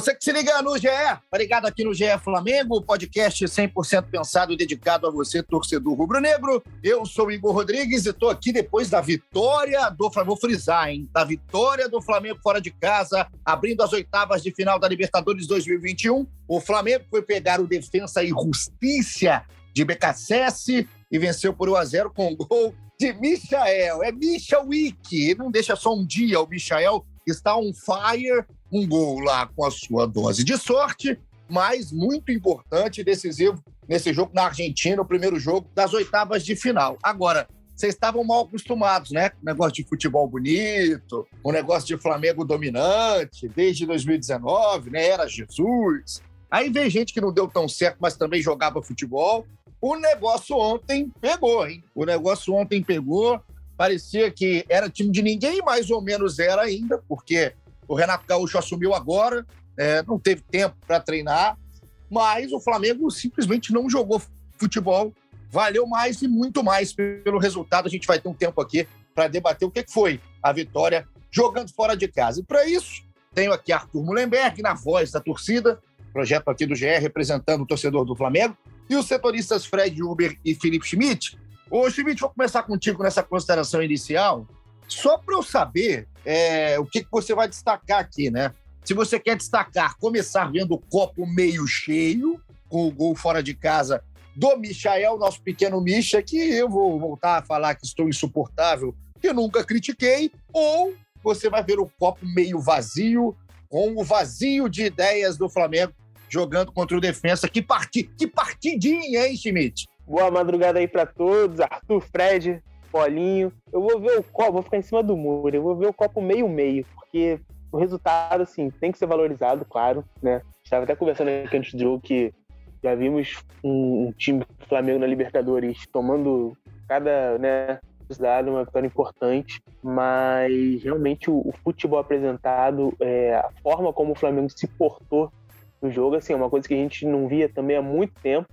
Você que se liga no GE, ligado aqui no GE Flamengo, podcast 100% pensado e dedicado a você, torcedor rubro-negro. Eu sou Igor Rodrigues e estou aqui depois da vitória do Flamengo, vou frisar, hein? Da vitória do Flamengo fora de casa, abrindo as oitavas de final da Libertadores 2021. O Flamengo foi pegar o Defensa e Justiça de BKSS e venceu por 1 a 0 com o gol de Michael. É Micha Wiki, não deixa só um dia o Michael está on fire, um gol lá com a sua dose de sorte, mas muito importante e decisivo nesse jogo na Argentina, o primeiro jogo das oitavas de final. Agora, vocês estavam mal acostumados, né? Com negócio de futebol bonito, o negócio de Flamengo dominante, desde 2019, né? Era Jesus. Aí vem gente que não deu tão certo, mas também jogava futebol. O negócio ontem pegou, hein? O negócio ontem pegou parecia que era time de ninguém, mais ou menos era ainda, porque o Renato Gaúcho assumiu agora, é, não teve tempo para treinar, mas o Flamengo simplesmente não jogou futebol, valeu mais e muito mais pelo resultado. A gente vai ter um tempo aqui para debater o que foi a vitória jogando fora de casa. E para isso, tenho aqui Arthur Mullenberg, na voz da torcida, projeto aqui do GE, representando o torcedor do Flamengo, e os setoristas Fred Uber e Felipe Schmidt, Ô, Schmidt, vou começar contigo nessa consideração inicial, só para eu saber é, o que, que você vai destacar aqui, né? Se você quer destacar, começar vendo o copo meio cheio, com o gol fora de casa do Michael, nosso pequeno Micha, que eu vou voltar a falar que estou insuportável, que nunca critiquei, ou você vai ver o copo meio vazio, com o vazio de ideias do Flamengo jogando contra o Defensa. Que, parti... que partidinha, hein, Schmidt? Boa madrugada aí para todos, Arthur, Fred, Paulinho. Eu vou ver o copo, vou ficar em cima do muro, eu vou ver o copo meio-meio, porque o resultado, assim, tem que ser valorizado, claro, né? Estava até conversando aqui antes do jogo que já vimos um, um time Flamengo na Libertadores tomando cada, né, dado uma vitória importante, mas realmente o, o futebol apresentado, é, a forma como o Flamengo se portou no jogo, assim, é uma coisa que a gente não via também há muito tempo.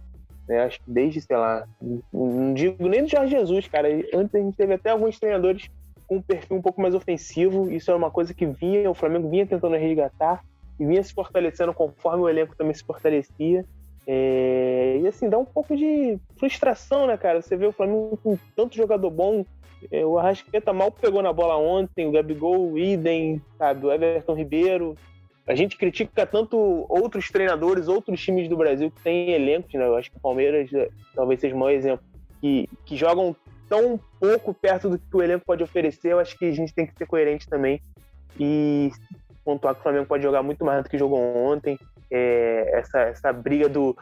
Né? Acho que desde, sei lá, não digo nem do Jorge Jesus, cara. Antes a gente teve até alguns treinadores com um perfil um pouco mais ofensivo. Isso era uma coisa que vinha, o Flamengo vinha tentando resgatar e vinha se fortalecendo conforme o elenco também se fortalecia. É... E assim, dá um pouco de frustração, né, cara? Você vê o Flamengo com tanto jogador bom. É, o Arrascaeta mal pegou na bola ontem, o Gabigol, o Idem, sabe? O Everton Ribeiro. A gente critica tanto outros treinadores, outros times do Brasil que têm elencos, né? Eu acho que o Palmeiras é, talvez seja o maior exemplo, que, que jogam tão pouco perto do que o elenco pode oferecer. Eu acho que a gente tem que ser coerente também e pontuar que o Flamengo pode jogar muito mais do que jogou ontem. É, essa, essa briga do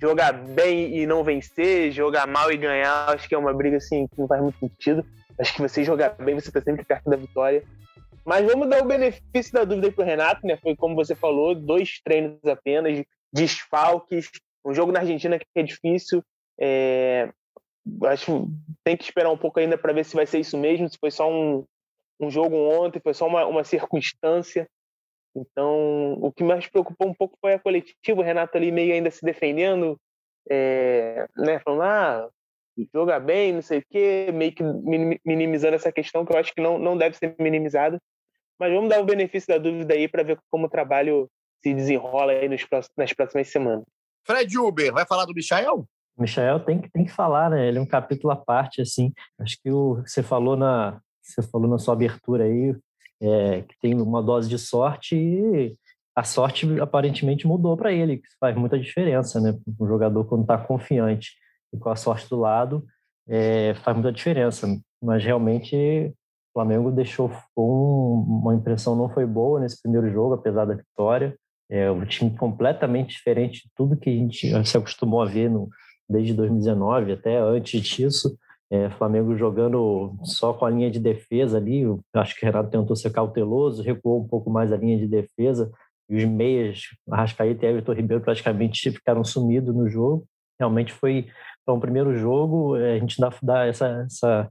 jogar bem e não vencer, jogar mal e ganhar, acho que é uma briga assim que não faz muito sentido. Acho que você jogar bem, você está sempre perto da vitória. Mas vamos dar o benefício da dúvida para o Renato, né? Foi como você falou, dois treinos apenas, desfalques, um jogo na Argentina que é difícil. É... Acho tem que esperar um pouco ainda para ver se vai ser isso mesmo, se foi só um, um jogo ontem, foi só uma, uma circunstância. Então, o que mais preocupou um pouco foi a coletiva, o Renato ali meio ainda se defendendo, é, né, falando, ah, joga bem, não sei o quê, meio que minimizando essa questão que eu acho que não, não deve ser minimizada. Mas vamos dar o benefício da dúvida aí para ver como o trabalho se desenrola aí nos próximos, nas próximas semanas. Fred Uber, vai falar do Michael? O Michael tem que, tem que falar, né? Ele é um capítulo à parte, assim. Acho que o você falou na você falou na sua abertura aí é, que tem uma dose de sorte e a sorte aparentemente mudou para ele, que faz muita diferença, né? Um jogador quando está confiante e com a sorte do lado é, faz muita diferença. Mas realmente Flamengo deixou um, uma impressão não foi boa nesse primeiro jogo, apesar da vitória. É um time completamente diferente de tudo que a gente se acostumou a ver no, desde 2019 até antes disso. É, Flamengo jogando só com a linha de defesa ali. Acho que o Renato tentou ser cauteloso, recuou um pouco mais a linha de defesa. E os meias, Arrascaeta e Everton Ribeiro, praticamente ficaram sumidos no jogo. Realmente foi, foi um primeiro jogo. É, a gente dá, dá essa, essa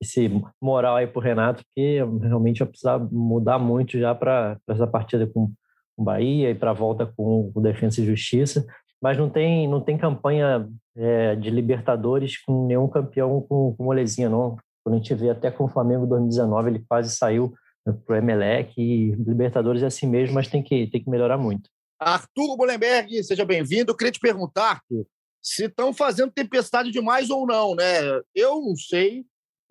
esse moral aí pro Renato, porque realmente vai precisar mudar muito já para essa partida com, o Bahia e para a volta com o Defensa e Justiça, mas não tem, não tem campanha é, de Libertadores com nenhum campeão com, com molezinha, não. Quando a gente vê até com o Flamengo 2019, ele quase saiu né, para o Emelec e Libertadores é assim mesmo, mas tem que, tem que melhorar muito. Arthur Bolenberg, seja bem-vindo. Queria te perguntar se estão fazendo tempestade demais ou não, né? Eu não sei,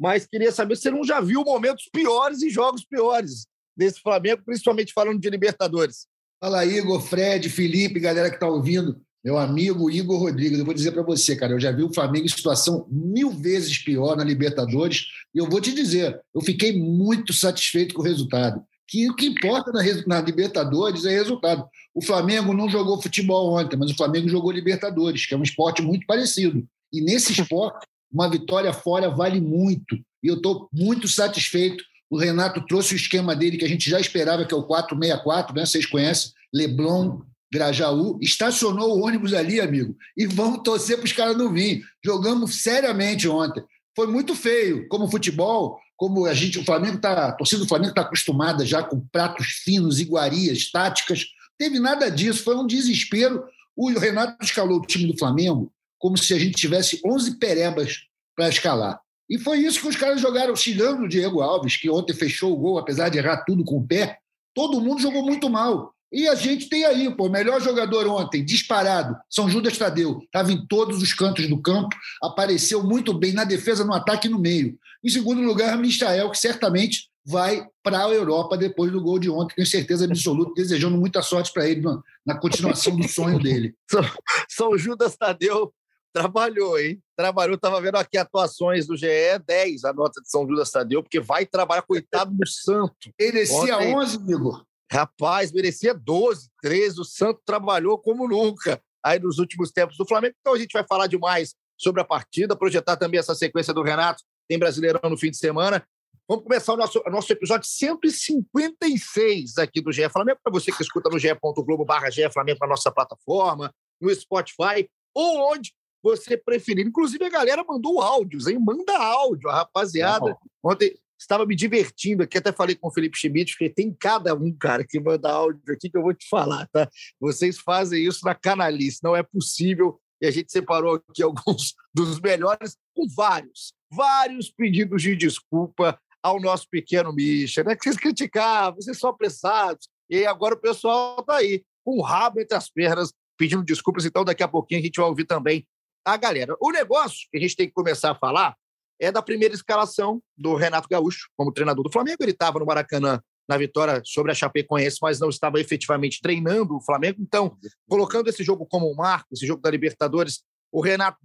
mas queria saber se você não já viu momentos piores e jogos piores desse Flamengo, principalmente falando de Libertadores. Fala, Igor, Fred, Felipe, galera que está ouvindo. Meu amigo Igor Rodrigues, eu vou dizer para você, cara, eu já vi o Flamengo em situação mil vezes pior na Libertadores e eu vou te dizer, eu fiquei muito satisfeito com o resultado. Que o que importa na, na Libertadores é resultado. O Flamengo não jogou futebol ontem, mas o Flamengo jogou Libertadores, que é um esporte muito parecido. E nesse esporte, uma vitória fora vale muito. E eu estou muito satisfeito o Renato trouxe o esquema dele que a gente já esperava, que é o 464, né? Vocês conhecem, Leblon, Grajaú, estacionou o ônibus ali, amigo, e vamos torcer para os caras não virem. Jogamos seriamente ontem. Foi muito feio, como futebol, como a gente, o Flamengo tá, a torcida do Flamengo está acostumada já com pratos finos, iguarias, táticas. Teve nada disso, foi um desespero. O Renato escalou o time do Flamengo como se a gente tivesse 11 perebas para escalar. E foi isso que os caras jogaram, xingando o Diego Alves, que ontem fechou o gol, apesar de errar tudo com o pé. Todo mundo jogou muito mal. E a gente tem aí, pô, melhor jogador ontem, disparado, São Judas Tadeu. Estava em todos os cantos do campo, apareceu muito bem na defesa, no ataque e no meio. Em segundo lugar, Michael, que certamente vai para a Europa depois do gol de ontem, tenho certeza absoluta, desejando muita sorte para ele na, na, continuação do sonho dele. São, São Judas Tadeu Trabalhou, hein? Trabalhou, estava vendo aqui atuações do GE, 10 a nota de São Judas Tadeu, porque vai trabalhar, coitado do Santo. Merecia Ontem, 11, amigo. Rapaz, merecia 12, 13. O Santo trabalhou como nunca aí nos últimos tempos do Flamengo. Então a gente vai falar demais sobre a partida, projetar também essa sequência do Renato. Tem Brasileirão no fim de semana. Vamos começar o nosso, o nosso episódio 156 aqui do GE Flamengo. Para você que escuta no ge.globo barra GE Flamengo na nossa plataforma, no Spotify, ou onde você preferir. Inclusive, a galera mandou áudios, hein? Manda áudio, a rapaziada. Ontem estava me divertindo aqui, até falei com o Felipe Schmidt, porque tem cada um, cara, que manda áudio aqui que eu vou te falar, tá? Vocês fazem isso na canalice, não é possível. E a gente separou aqui alguns dos melhores, com vários, vários pedidos de desculpa ao nosso pequeno Misha, né? Que vocês criticavam, vocês são apressados. E agora o pessoal está aí, com o rabo entre as pernas, pedindo desculpas. Então, daqui a pouquinho a gente vai ouvir também a galera. O negócio que a gente tem que começar a falar é da primeira escalação do Renato Gaúcho como treinador do Flamengo. Ele estava no Maracanã na vitória sobre a Chapecoense, mas não estava efetivamente treinando o Flamengo. Então, colocando esse jogo como um marco, esse jogo da Libertadores, o Renato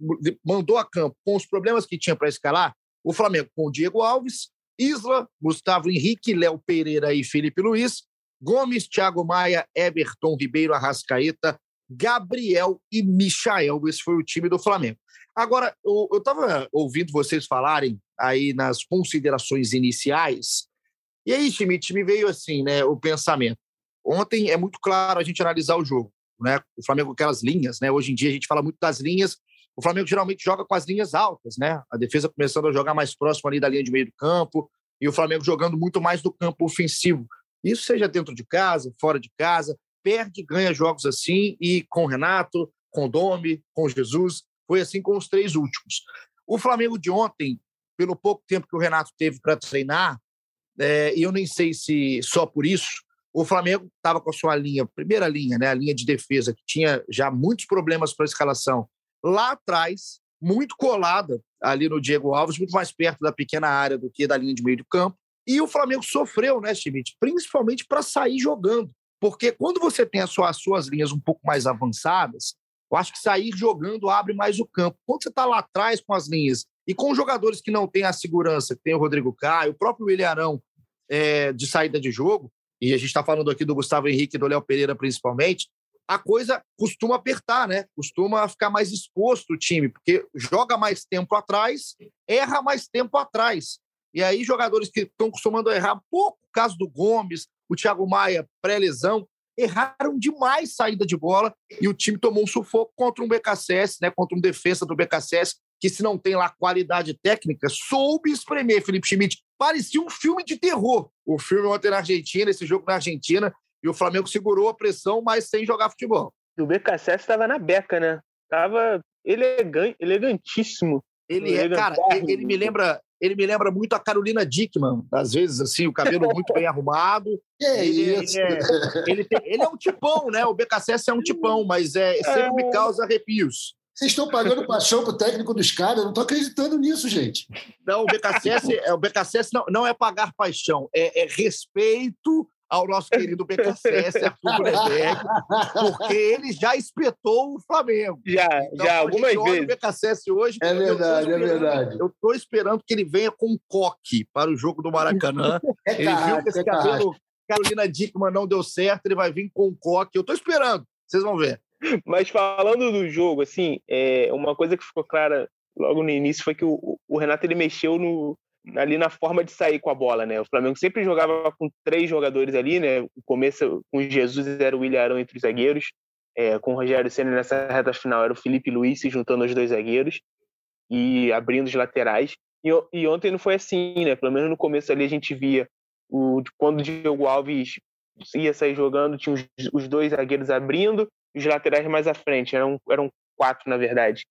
mandou a campo com os problemas que tinha para escalar o Flamengo com o Diego Alves, Isla, Gustavo Henrique, Léo Pereira e Felipe Luiz, Gomes, Thiago Maia, Everton Ribeiro, Arrascaeta, Gabriel e Michael. Esse foi o time do Flamengo. Agora, eu estava ouvindo vocês falarem aí nas considerações iniciais, e aí, Schmidt, me veio assim, né, o pensamento. Ontem é muito claro a gente analisar o jogo, né? O Flamengo com aquelas linhas, né? Hoje em dia a gente fala muito das linhas. O Flamengo geralmente joga com as linhas altas, né? A defesa começando a jogar mais próximo ali da linha de meio do campo e o Flamengo jogando muito mais do campo ofensivo. Isso seja dentro de casa, fora de casa perde, ganha jogos assim, e com Renato, com Domi, com Jesus, foi assim com os três últimos. O Flamengo de ontem, pelo pouco tempo que o Renato teve para treinar, é, e eu nem sei se só por isso, o Flamengo estava com a sua linha, primeira linha, né, a linha de defesa, que tinha já muitos problemas para a escalação, lá atrás, muito colada ali no Diego Alves, muito mais perto da pequena área do que da linha de meio de campo. E o Flamengo sofreu, né, Schmidt? Principalmente para sair jogando. Porque quando você tem as suas, as suas linhas um pouco mais avançadas, eu acho que sair jogando abre mais o campo. Quando você está lá atrás com as linhas e com jogadores que não têm a segurança, que tem o Rodrigo Caio, o próprio William Arão é, de saída de jogo, e a gente está falando aqui do Gustavo Henrique e do Léo Pereira principalmente, a coisa costuma apertar, né? Costuma ficar mais exposto o time, porque joga mais tempo atrás, erra mais tempo atrás. E aí, jogadores que estão costumando errar pouco, caso do Gomes, o Thiago Maia, pré-lesão, erraram demais saída de bola e o time tomou um sufoco contra um BKSS, né, contra um defesa do BKSS, que se não tem lá qualidade técnica, soube espremer Felipe Schmidt. Parecia um filme de terror. O filme ontem na Argentina, esse jogo na Argentina, e o Flamengo segurou a pressão, mas sem jogar futebol. O BKSS estava na beca, né? Tava elegante, elegantíssimo. Ele é, cara, ele, me lembra, ele me lembra muito a Carolina Dickman, às vezes, assim, o cabelo muito bem arrumado. É ele, isso. Ele é, ele, tem, ele é um tipão, né? O BKSS é um tipão, mas é, sempre me causa arrepios. Vocês estão pagando paixão pro técnico dos caras, eu não estou acreditando nisso, gente. Não, o BKSS, é, o BKSS não, não é pagar paixão, é, é respeito ao nosso querido BKSS, Arthur Bruneberg, porque ele já espetou o Flamengo. Já, então, já, algumas vezes. O BKSS hoje. É verdade, é verdade. Eu estou esperando que ele venha com um coque para o jogo do Maracanã. É ele carrasco, viu que esse é cabelo Carolina Dickman não deu certo, ele vai vir com um coque. Eu estou esperando, vocês vão ver. Mas falando do jogo, assim, é, uma coisa que ficou clara logo no início foi que o, o Renato ele mexeu no, ali na forma de sair com a bola, né? O Flamengo sempre jogava com três jogadores ali, né? O começo com Jesus era o William Arão entre os zagueiros, é, com o Rogério Senna nessa reta final era o Felipe Luiz se juntando aos dois zagueiros e abrindo os laterais. E, e, ontem não foi assim, né? Pelo menos no começo ali a gente via o quando o Diego Alves ia sair jogando, tinha os, os dois zagueiros abrindo, os laterais mais à frente, eram, eram quatro na verdade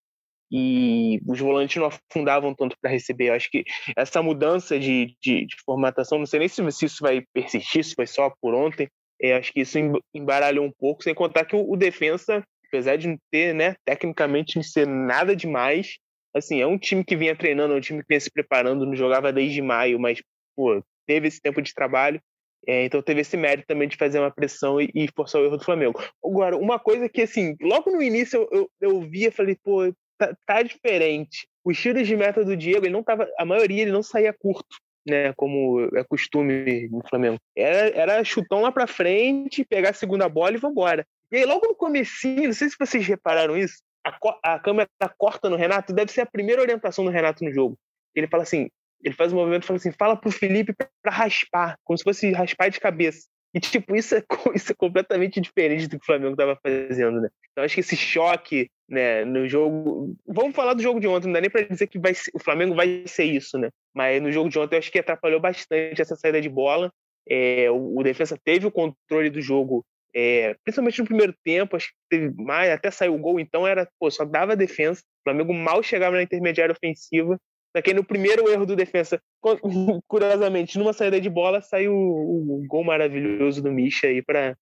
e os volantes não afundavam tanto para receber. Eu acho que essa mudança de, de, de, formatação, não sei nem se, se isso vai persistir, se foi só por ontem, é, acho que isso embaralhou um pouco, sem contar que o, o defensa, apesar de não ter, né, tecnicamente não ser nada demais, assim, é um time que vinha treinando, é um time que vinha se preparando, não jogava desde maio, mas pô, teve esse tempo de trabalho. É, então teve esse mérito também de fazer uma pressão e, e, forçar o erro do Flamengo. Agora, uma coisa que, assim, logo no início eu, eu, eu via, falei, pô, tá, tá diferente. Os tiros de meta do Diego, ele não tava, a maioria ele não saía curto, né, como é costume no Flamengo. Era, era chutão lá para frente, pegar a segunda bola e vambora. E aí logo no comecinho, não sei se vocês repararam isso, a, a câmera corta no Renato, deve ser a primeira orientação do Renato no jogo. Ele fala assim, ele faz um movimento e fala assim, fala pro Felipe para raspar, como se fosse raspar de cabeça. E, tipo, isso é, isso é completamente diferente do que o Flamengo estava fazendo, né? Então, acho que esse choque, né, no jogo... Vamos falar do jogo de ontem, não dá nem para dizer que vai ser, o Flamengo vai ser isso, né? Mas no jogo de ontem, eu acho que atrapalhou bastante essa saída de bola. É, o, o defesa teve o controle do jogo, é, principalmente no primeiro tempo, acho que teve mais, até saiu o gol, então era, pô, só dava defesa. O Flamengo mal chegava na intermediária ofensiva. Que no primeiro erro do defesa, curiosamente, numa saída de bola, saiu o, gol maravilhoso do Misha aí para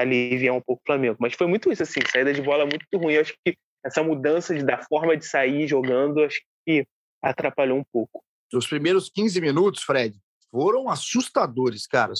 aliviar um pouco o Flamengo. Mas foi muito isso, assim, saída de bola muito ruim. Eu acho que essa mudança de, da forma de sair jogando, acho que atrapalhou um pouco. Os primeiros 15 minutos, Fred, foram assustadores, cara.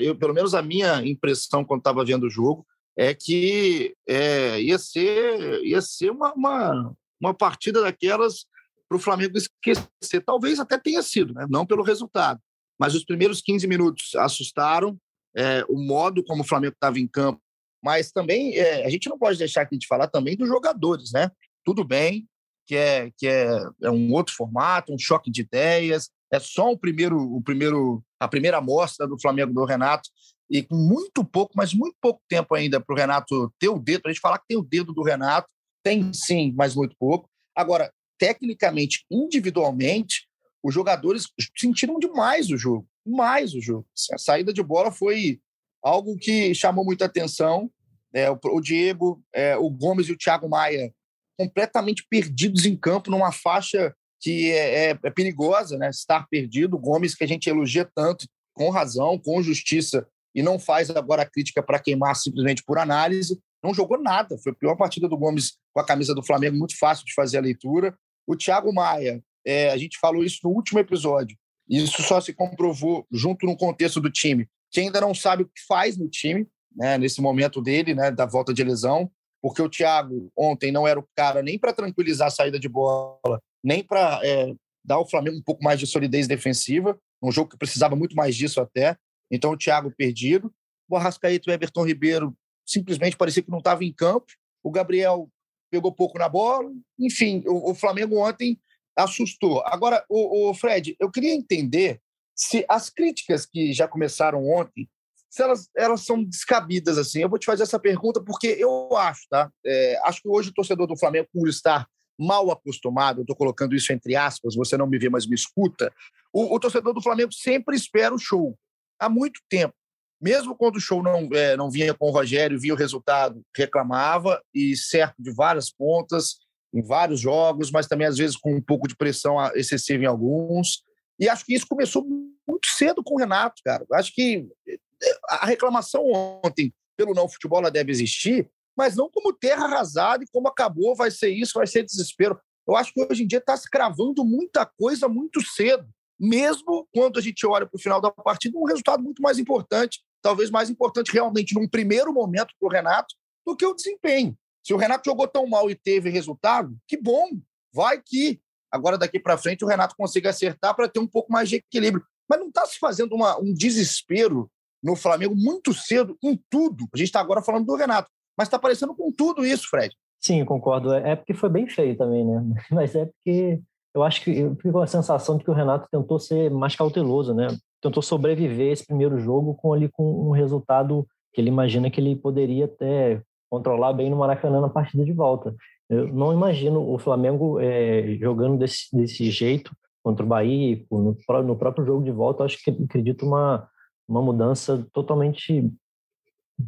Eu, pelo menos a minha impressão quando estava vendo o jogo é que é, ia ser, ia ser uma, uma, uma partida daquelas para o Flamengo esquecer. Talvez até tenha sido, né? não pelo resultado. Mas os primeiros 15 minutos assustaram, é, o modo como o Flamengo estava em campo. Mas também, é, a gente não pode deixar aqui de falar também dos jogadores, né? Tudo bem, que é, que é, é um outro formato, um choque de ideias, é só o primeiro, o primeiro, a primeira amostra do Flamengo do Renato, e com muito pouco, mas muito pouco tempo ainda para o Renato ter o dedo, para a gente falar que tem o dedo do Renato, tem sim, mas muito pouco. Agora, tecnicamente, individualmente, os jogadores sentiram demais o jogo, mais o jogo. A saída de bola foi algo que chamou muita atenção. É, o, Diego, é, o Gomes e o Thiago Maia completamente perdidos em campo numa faixa que é, é, é perigosa, né? Estar perdido. O Gomes que a gente elogia tanto, com razão, com justiça, e não faz agora a crítica para queimar simplesmente por análise. Não jogou nada. Foi a pior partida do Gomes com a camisa do Flamengo, muito fácil de fazer a leitura. O Thiago Maia, é, a gente falou isso no último episódio, isso só se comprovou junto no contexto do time, que ainda não sabe o que faz no time, né, nesse momento dele, né, da volta de lesão, porque o Thiago ontem não era o cara nem para tranquilizar a saída de bola, nem para é, dar ao Flamengo um pouco mais de solidez defensiva, um jogo que precisava muito mais disso até. Então o Thiago perdido, o Arrascaeta e o Everton Ribeiro simplesmente parecia que não estava em campo. O Gabriel pegou pouco na bola. Enfim, o, o Flamengo ontem assustou. Agora, o, o, Fred, eu queria entender se as críticas que já começaram ontem, se elas, elas são descabidas assim. Eu vou te fazer essa pergunta porque eu acho, tá? É, acho que hoje o torcedor do Flamengo, por estar mal acostumado, eu estou colocando isso entre aspas, você não me vê, mas me escuta, o, o torcedor do Flamengo sempre espera o show. Há muito tempo. Mesmo quando o show não, é, não vinha com o Rogério, via o resultado, reclamava, e certo de várias pontas, em vários jogos, mas também às vezes com um pouco de pressão excessiva em alguns. E acho que isso começou muito cedo com o Renato, cara. Acho que é, a reclamação ontem pelo não futebol ela deve existir, mas não como terra arrasada e como acabou, vai ser isso, vai ser desespero. Eu acho que hoje em dia está se cravando muita coisa muito cedo, mesmo quando a gente olha para o final da partida, um resultado muito mais importante, talvez mais importante realmente num primeiro momento para o Renato do que o desempenho. Se o Renato jogou tão mal e teve resultado, que bom, vai que agora daqui para frente o Renato consiga acertar para ter um pouco mais de equilíbrio. Mas não está se fazendo uma, um desespero no Flamengo muito cedo em tudo. A gente está agora falando do Renato, mas está aparecendo com tudo isso, Fred. Sim, concordo. É, é porque foi bem feio também, né? Mas é porque eu acho que eu fico com a sensação de que o Renato tentou ser mais cauteloso, né? Tentou sobreviver esse primeiro jogo com ali com um resultado que ele imagina que ele poderia até controlar bem no Maracanã na partida de volta. Eu não imagino o Flamengo é, jogando desse, desse jeito contra o Bahia, no, no próprio jogo de volta. Acho que acredito uma uma mudança totalmente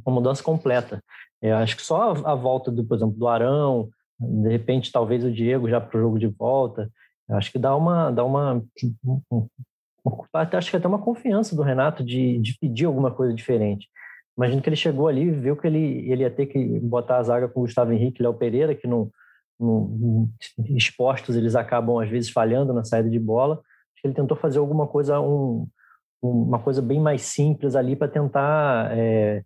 uma mudança completa. Eu acho que só a, volta do, por exemplo, do Arão, de repente talvez o Diego já para o jogo de volta, acho que dá uma dá uma, uma, acho que até uma confiança do Renato de, de pedir alguma coisa diferente. Imagino que ele chegou ali e viu que ele, ele ia ter que botar a zaga com o Gustavo Henrique e Léo Pereira, que não, não, expostos eles acabam às vezes falhando na saída de bola. Acho que ele tentou fazer alguma coisa, um, uma coisa bem mais simples ali para tentar é,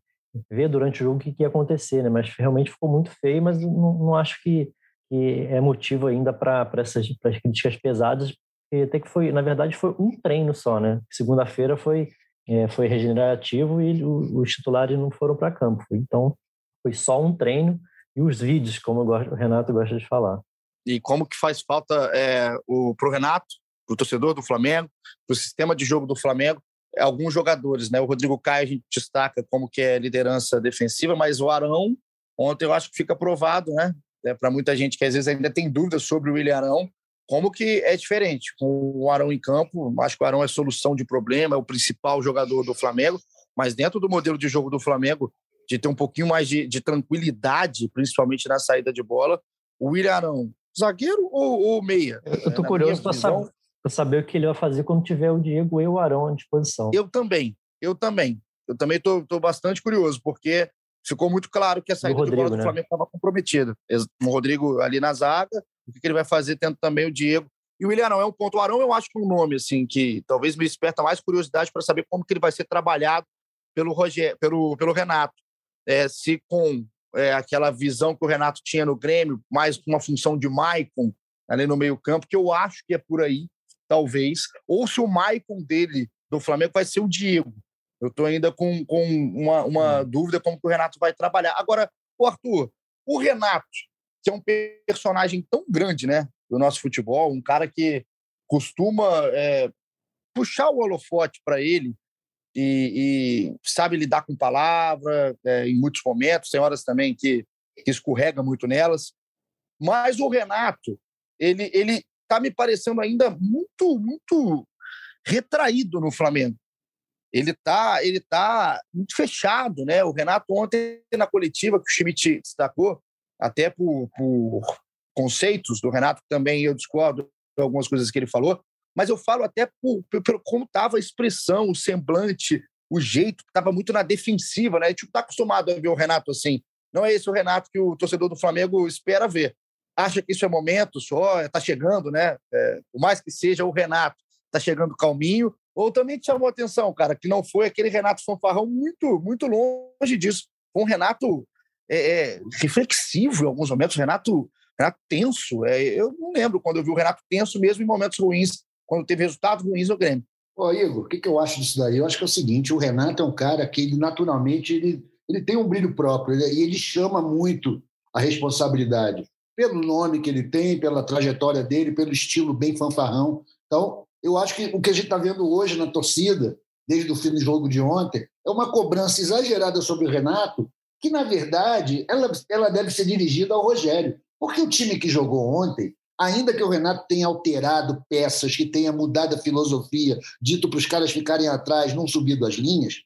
ver durante o jogo o que, que, ia acontecer, né? Mas realmente ficou muito feio, mas não, não acho que, que, é motivo ainda para essas críticas pesadas, porque até que foi, na verdade, foi um treino só, né? Segunda-feira foi é, foi regenerativo e o, os titulares não foram para campo. Então foi só um treino e os vídeos, como o Renato gosta de falar. E como que faz falta é, para o Renato, para o torcedor do Flamengo, para o sistema de jogo do Flamengo, alguns jogadores, né? O Rodrigo Caio a gente destaca como que é liderança defensiva, mas o Arão, ontem eu acho que fica provado, né? É, Para muita gente que às vezes ainda tem dúvidas sobre o William Arão, como que é diferente. Com o Arão em campo, acho que o Arão é solução de problema, é o principal jogador do Flamengo, mas dentro do modelo de jogo do Flamengo, de ter um pouquinho mais de, de tranquilidade, principalmente na saída de bola, o William Arão, zagueiro ou, ou meia? Eu tô é, curioso para saber, saber o que ele vai fazer quando tiver o Diego e o Arão à disposição. Eu também, eu também. Eu também estou bastante curioso, porque ficou muito claro que a saída Rodrigo, de bola do né? Flamengo estava comprometida. O Rodrigo ali na zaga, o que ele vai fazer tendo também o Diego. E o William Arão é um ponto. O Arão eu acho que é um nome assim que talvez me desperta mais curiosidade para saber como que ele vai ser trabalhado pelo, Roger, pelo, pelo Renato. É, se com é, aquela visão que o Renato tinha no Grêmio, mais com uma função de Maicon ali no meio campo, que eu acho que é por aí talvez, ou se o Maicon dele do Flamengo vai ser o Diego. Eu estou ainda com, com uma, uma hum. dúvida como que o Renato vai trabalhar. Agora, o Arthur, o Renato, que é um personagem tão grande né, do nosso futebol, um cara que costuma é, puxar o holofote para ele e, e, sabe lidar com palavra é, em muitos momentos, tem horas também que, que escorrega muito nelas. Mas o Renato, ele, ele está me parecendo ainda muito, muito retraído no Flamengo. Ele está ele tá muito fechado, né? O Renato ontem na coletiva que o Schmidt destacou, até por, por conceitos do Renato também eu discordo de algumas coisas que ele falou, mas eu falo até por, como estava a expressão, o semblante, o jeito que estava muito na defensiva, né? A gente está acostumado a ver o Renato assim. Não é esse o Renato que o torcedor do Flamengo espera ver acha que isso é momento só, está chegando, né? É, por mais que seja o Renato, está chegando calminho, ou também te chamou a atenção, cara, que não foi aquele Renato fanfarrão muito, muito longe disso. Foi um Renato é, é, reflexivo em alguns momentos, Renato, Renato tenso. É, eu não lembro quando eu vi o Renato tenso mesmo em momentos ruins, quando teve resultados ruins no Grêmio. Ô, Igor, o que, que eu acho disso daí? Eu acho que é o seguinte: o Renato é um cara que ele, naturalmente ele, ele tem um brilho próprio ele, e ele chama muito a responsabilidade pelo nome que ele tem, pela trajetória dele, pelo estilo bem fanfarrão. Então, eu acho que o que a gente está vendo hoje na torcida, desde o fim do jogo de ontem, é uma cobrança exagerada sobre o Renato, que, na verdade, ela, ela deve ser dirigida ao Rogério. Porque o time que jogou ontem, ainda que o Renato tenha alterado peças, que tenha mudado a filosofia, dito para os caras ficarem atrás, não subido as linhas,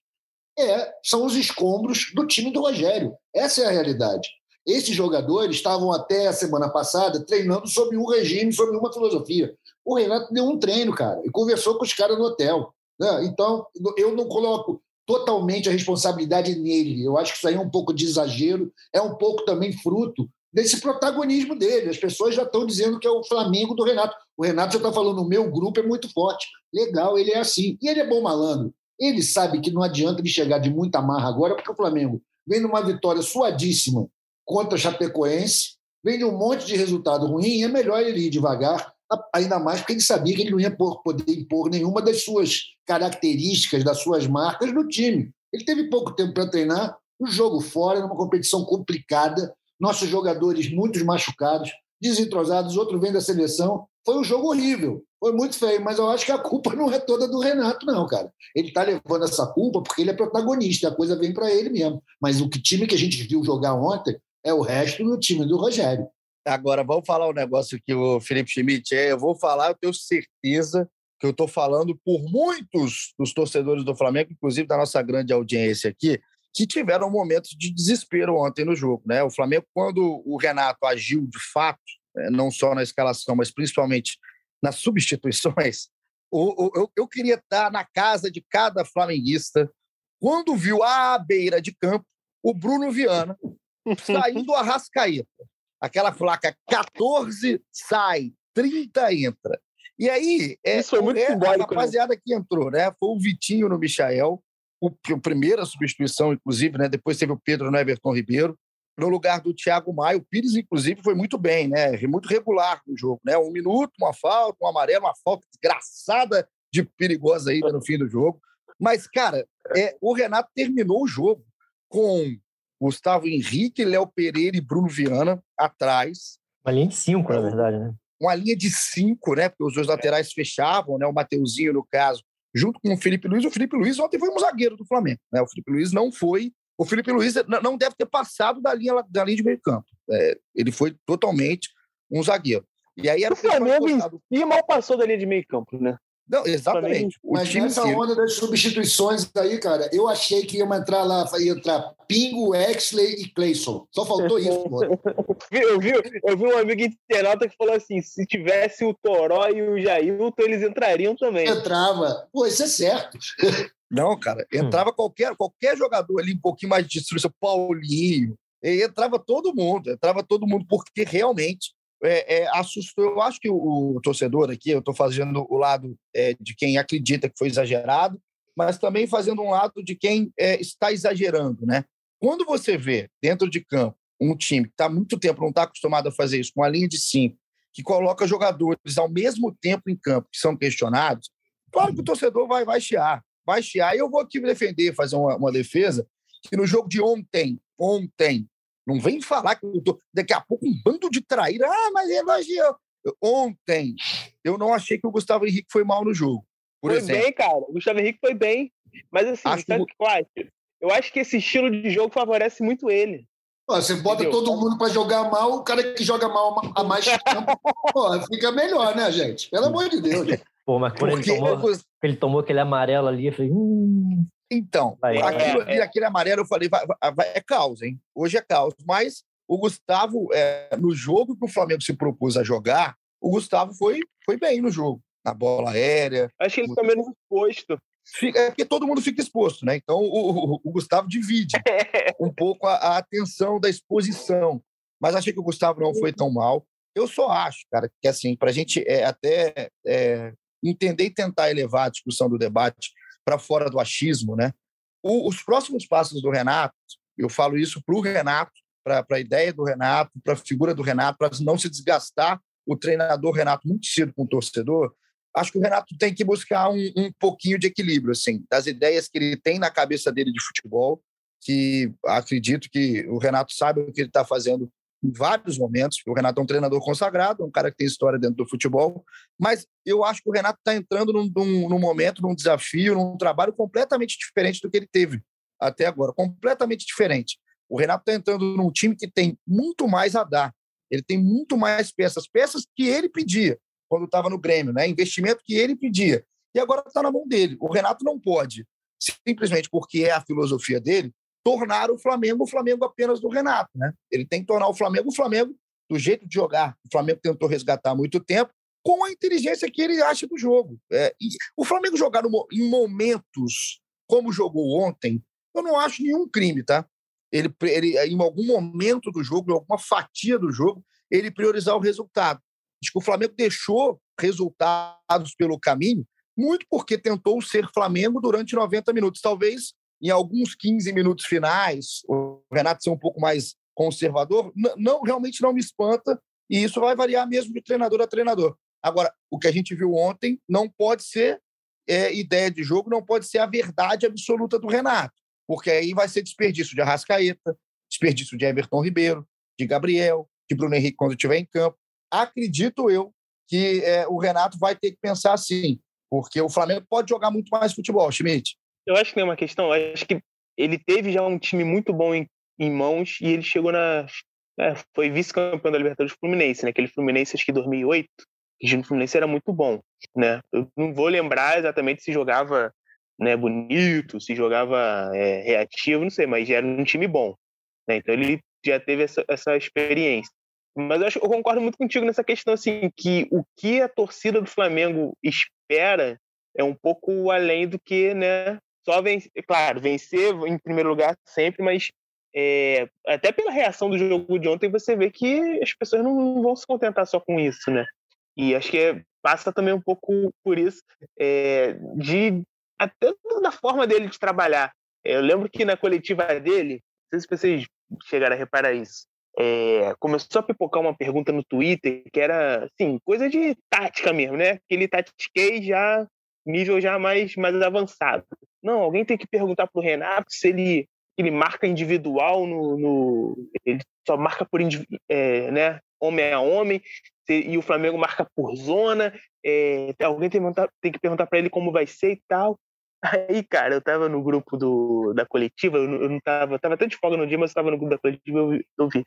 É, são os escombros do time do Rogério. Essa é a realidade. Esses jogadores estavam até a semana passada treinando sob um regime, sob uma filosofia. O Renato deu um treino, cara, e conversou com os caras no hotel. Né? Então, eu não coloco totalmente a responsabilidade nele. Eu acho que isso aí é um pouco de exagero, é um pouco também fruto desse protagonismo dele. As pessoas já estão dizendo que é o Flamengo do Renato. O Renato já está falando, o meu grupo é muito forte. Legal, ele é assim. E ele é bom malandro. Ele sabe que não adianta ele chegar de muita marra agora, porque o Flamengo vem numa vitória suadíssima contra a Chapecoense, vem de um monte de resultado ruim, é melhor ele ir devagar, ainda mais porque ele sabia que ele não ia poder impor nenhuma das suas características, das suas marcas no time. Ele teve pouco tempo para treinar, um jogo fora, numa competição complicada, nossos jogadores muitos machucados, desentrosados, outro vem da seleção. Foi um jogo horrível, foi muito feio, mas eu acho que a culpa não é toda do Renato, não, cara. Ele está levando essa culpa porque ele é protagonista, a coisa vem para ele mesmo. Mas o time que a gente viu jogar ontem é o resto do time do Rogério. Agora, vamos falar um negócio que o Felipe Schmidt é. Eu vou falar, eu tenho certeza que eu estou falando por muitos dos torcedores do Flamengo, inclusive da nossa grande audiência aqui, que tiveram momentos de desespero ontem no jogo. Né? O Flamengo, quando o Renato agiu de fato, né, não só na escalação, mas principalmente nas substituições, eu, eu queria estar na casa de cada flamenguista quando viu à beira de campo o Bruno Viana saindo a Rascaeta. Aquela placa 14 sai, 30 entra. E aí, é, Isso foi muito é, a rapaziada né? que entrou, né? Foi o Vitinho no Michael, o, a primeira substituição, inclusive, né? Depois teve o Pedro no Everton Ribeiro, no lugar do Thiago Maia. O Pires, inclusive, foi muito bem, né? Muito regular no jogo, né? Um minuto, uma falta, um amarelo, uma falta desgraçada de perigosa aí no fim do jogo. Mas, cara, é, o Renato terminou o jogo com Gustavo Henrique, Léo Pereira e Bruno Viana atrás. Uma linha de cinco, na verdade, né? Uma linha de cinco, né? Porque os dois laterais fechavam, né? O Mateuzinho, no caso, junto com o Felipe Luiz. O Felipe Luiz ontem foi um zagueiro do Flamengo, né? O Felipe Luiz não foi. O Felipe Luiz não deve ter passado da linha, da linha de meio campo. É, ele foi totalmente um zagueiro. E aí era o Flamengo si mal passou da linha de meio campo, né? Não, exatamente. O Mas time nessa onda das substituições aí, cara, eu achei que ia entrar lá, ia entrar Pingo, Exley e Clayson. Só faltou isso, mano. eu, vi, eu vi um amigo internauta que falou assim: se tivesse o Toró e o Jailton, eles entrariam também. Entrava. Pô, isso é certo. Não, cara, entrava hum. qualquer, qualquer jogador ali um pouquinho mais de destruição, Paulinho, entrava todo mundo, entrava todo mundo, porque realmente é, é, assustou. Eu acho que o, o torcedor aqui, eu estou fazendo o lado é, de quem acredita que foi exagerado, mas também fazendo um lado de quem é, está exagerando, né? Quando você vê dentro de campo um time que está muito tempo não está acostumado a fazer isso, com a linha de cinco, que coloca jogadores ao mesmo tempo em campo que são questionados, claro que o torcedor vai, vai chiar, vai chiar. E eu vou aqui defender, fazer uma, uma defesa, que no jogo de ontem, ontem, não vem falar que eu tô... daqui a pouco um bando de traíra. Ah, mas elogiou. Ontem, eu não achei que o Gustavo Henrique foi mal no jogo. foi exemplo. bem, cara. O Gustavo Henrique foi bem. Mas assim, acho sabe o que eu acho? Eu acho que esse estilo de jogo favorece muito ele. Pô, você bota Entendeu? todo mundo para jogar mal, o cara que joga mal a mais tempo, pô, fica melhor, né, gente? Pelo amor de Deus. Pô, mas quando ele tomou, ele tomou aquele amarelo ali, eu falei, hum, então, vai, aquilo, é, é. aquele amarelo, eu falei, vai, vai, é caos, hein? Hoje é caos. Mas o Gustavo, é, no jogo que o Flamengo se propôs a jogar, o Gustavo foi, foi bem no jogo, na bola aérea. Acho que ele está menos exposto. Fica, é porque todo mundo fica exposto, né? Então o, o, o Gustavo divide um pouco a, a, atenção da exposição. Mas achei que o Gustavo não foi tão mal. Eu só acho, cara, que assim, para a gente é, até é, entender e tentar elevar a discussão do debate para fora do achismo, né? O, os próximos passos do Renato, eu falo isso para o Renato, para a ideia do Renato, para a figura do Renato, para não se desgastar o treinador Renato muito cedo com o torcedor. Acho que o Renato tem que buscar um, um pouquinho de equilíbrio, assim, das ideias que ele tem na cabeça dele de futebol, que acredito que o Renato sabe o que ele está fazendo em vários momentos. O Renato é um treinador consagrado, um cara que tem história dentro do futebol, mas eu acho que o Renato está entrando num, num, num, momento, num desafio, num trabalho completamente diferente do que ele teve até agora completamente diferente. O Renato está entrando num time que tem muito mais a dar. Ele tem muito mais peças, peças que ele pedia quando estava no Grêmio, né? investimento que ele pedia. E agora está na mão dele. O Renato não pode simplesmente porque é a filosofia dele, tornar o Flamengo o Flamengo apenas do Renato. Né? Ele tem que tornar o Flamengo o Flamengo do jeito de jogar. O Flamengo tentou resgatar há muito tempo, com a inteligência que ele acha do jogo. É, o Flamengo jogar em momentos como jogou ontem, eu não acho nenhum crime, tá? Ele, ele, em algum momento do jogo, em alguma fatia do jogo, ele priorizar o resultado. Acho que o Flamengo deixou resultados pelo caminho, muito porque tentou ser Flamengo durante 90 minutos. Talvez em alguns 15 minutos finais, o Renato ser um pouco mais conservador, não realmente não me espanta, e isso vai variar mesmo de treinador a treinador. Agora, o que a gente viu ontem não pode ser é, ideia de jogo, não pode ser a verdade absoluta do Renato, porque aí vai ser desperdício de Arrascaeta, desperdício de Everton Ribeiro, de Gabriel, de Bruno Henrique quando estiver em campo. Acredito eu que é, o Renato vai ter que pensar assim, porque o Flamengo pode jogar muito mais futebol, Schmidt. Eu acho que tem uma questão, eu acho que ele teve já um time muito bom em, em mãos e ele chegou na. É, foi vice-campeão da Libertadores Fluminense, né? Aquele Fluminense, acho que 2008, que no Fluminense era muito bom, né? Eu não vou lembrar exatamente se jogava né, bonito, se jogava é, reativo, não sei, mas já era um time bom. Né? Então ele já teve essa, essa experiência. Mas eu, acho, eu concordo muito contigo nessa questão, assim, que o que a torcida do Flamengo espera é um pouco além do que, né, só vencer, claro, vencer em primeiro lugar sempre, mas é, até pela reação do jogo de ontem você vê que as pessoas não vão se contentar só com isso, né? E acho que é, passa também um pouco por isso, é, de até da forma dele de trabalhar. Eu lembro que na coletiva dele, não sei se vocês chegaram a reparar isso, é, começou a pipocar uma pergunta no Twitter que era, assim, coisa de tática mesmo, né? Aquele tatiquei já, nível já mais, mais avançado. Não, alguém tem que perguntar pro Renato se ele, ele marca individual no, no ele só marca por é, né, homem a homem, e o Flamengo marca por zona. É, alguém tem, tem que perguntar para ele como vai ser e tal. Aí, cara, eu tava no grupo do, da coletiva, eu eu não tava, tava até de folga no dia, mas eu tava no grupo da coletiva eu, eu vi.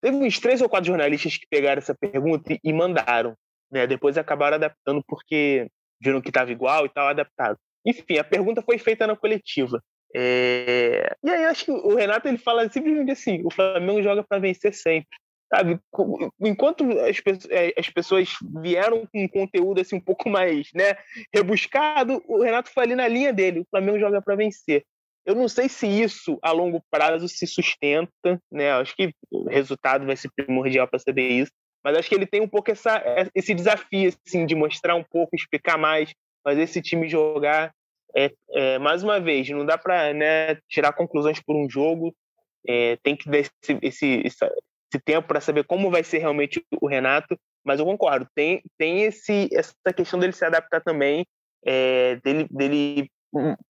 Teve uns três ou quatro jornalistas que pegaram essa pergunta e, e mandaram, né? Depois acabaram adaptando porque viram que tava igual e tal, adaptado. Enfim, a pergunta foi feita na coletiva. É... E aí acho que o Renato ele fala simplesmente assim: o Flamengo joga para vencer sempre sabe? Enquanto as, é, as, pessoas vieram com um conteúdo assim um pouco mais, né, rebuscado, o Renato foi ali na linha dele. O Flamengo joga para vencer. Eu não sei se isso a longo prazo se sustenta, né? Acho que o resultado vai ser primordial para saber isso. Mas acho que ele tem um pouco essa, esse desafio assim, de mostrar um pouco, explicar mais, fazer esse time jogar. É, é mais uma vez, não dá para né, tirar conclusões por um jogo. É, tem que dar esse, esse, esse tempo para saber como vai ser realmente o Renato, mas eu concordo, tem, tem esse, essa questão dele se adaptar também, é, dele, dele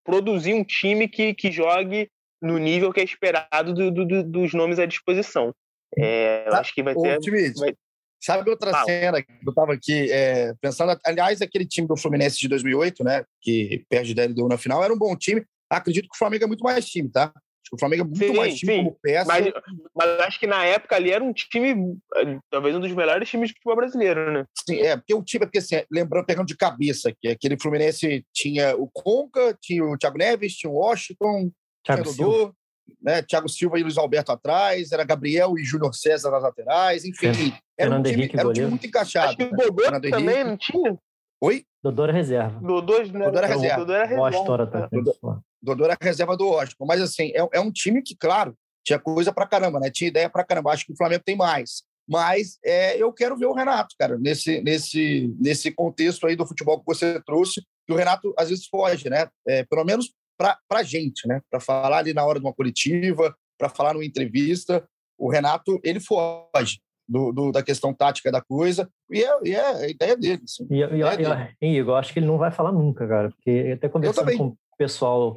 produzir um time que, que jogue no nível que é esperado do, do, dos nomes à disposição. É, eu acho que vai ter. Vai... Sabe outra Fala. cena que eu estava aqui é, pensando? Aliás, aquele time do Fluminense de 2008, né, que perde da LDU na final, era um bom time. Acredito que o Flamengo é muito mais time, tá? o Flamengo é muito sim, mais time sim. como peça. Mas, mas, acho que na época ali era um time, talvez um dos melhores times de futebol brasileiro, né? Sim, é, porque o time, porque assim, lembrando, pegando de cabeça, que aquele Fluminense tinha o Conca, tinha o Thiago Neves, tinha o Washington, Thiago tinha o Dodô, né? Thiago Silva e Luiz Alberto atrás, era Gabriel e Júnior César nas laterais, enfim. É. Era, um time, era um time, muito encaixado. Acho que o Dodô Fernando também Henrique. não tinha? Oi? Dodô era reserva. Dodô, né? Dodô era reserva. Dodô era reserva. Dodô, Dodô era reserva do Washington. Mas, assim, é, é, um time que, claro, tinha coisa pra caramba, né? Tinha ideia pra caramba. Acho que o Flamengo tem mais. Mas é, eu quero ver o Renato, cara, nesse, nesse, nesse contexto aí do futebol que você trouxe, que o Renato às vezes foge, né? É, pelo menos para a gente, né? Para falar ali na hora de uma coletiva, para falar numa entrevista, o Renato ele foge do, do, da questão tática da coisa e é, e é a ideia dele. Assim, e, e, dele. e, Igor, acho que ele não vai falar nunca, cara, porque até conversando com pessoal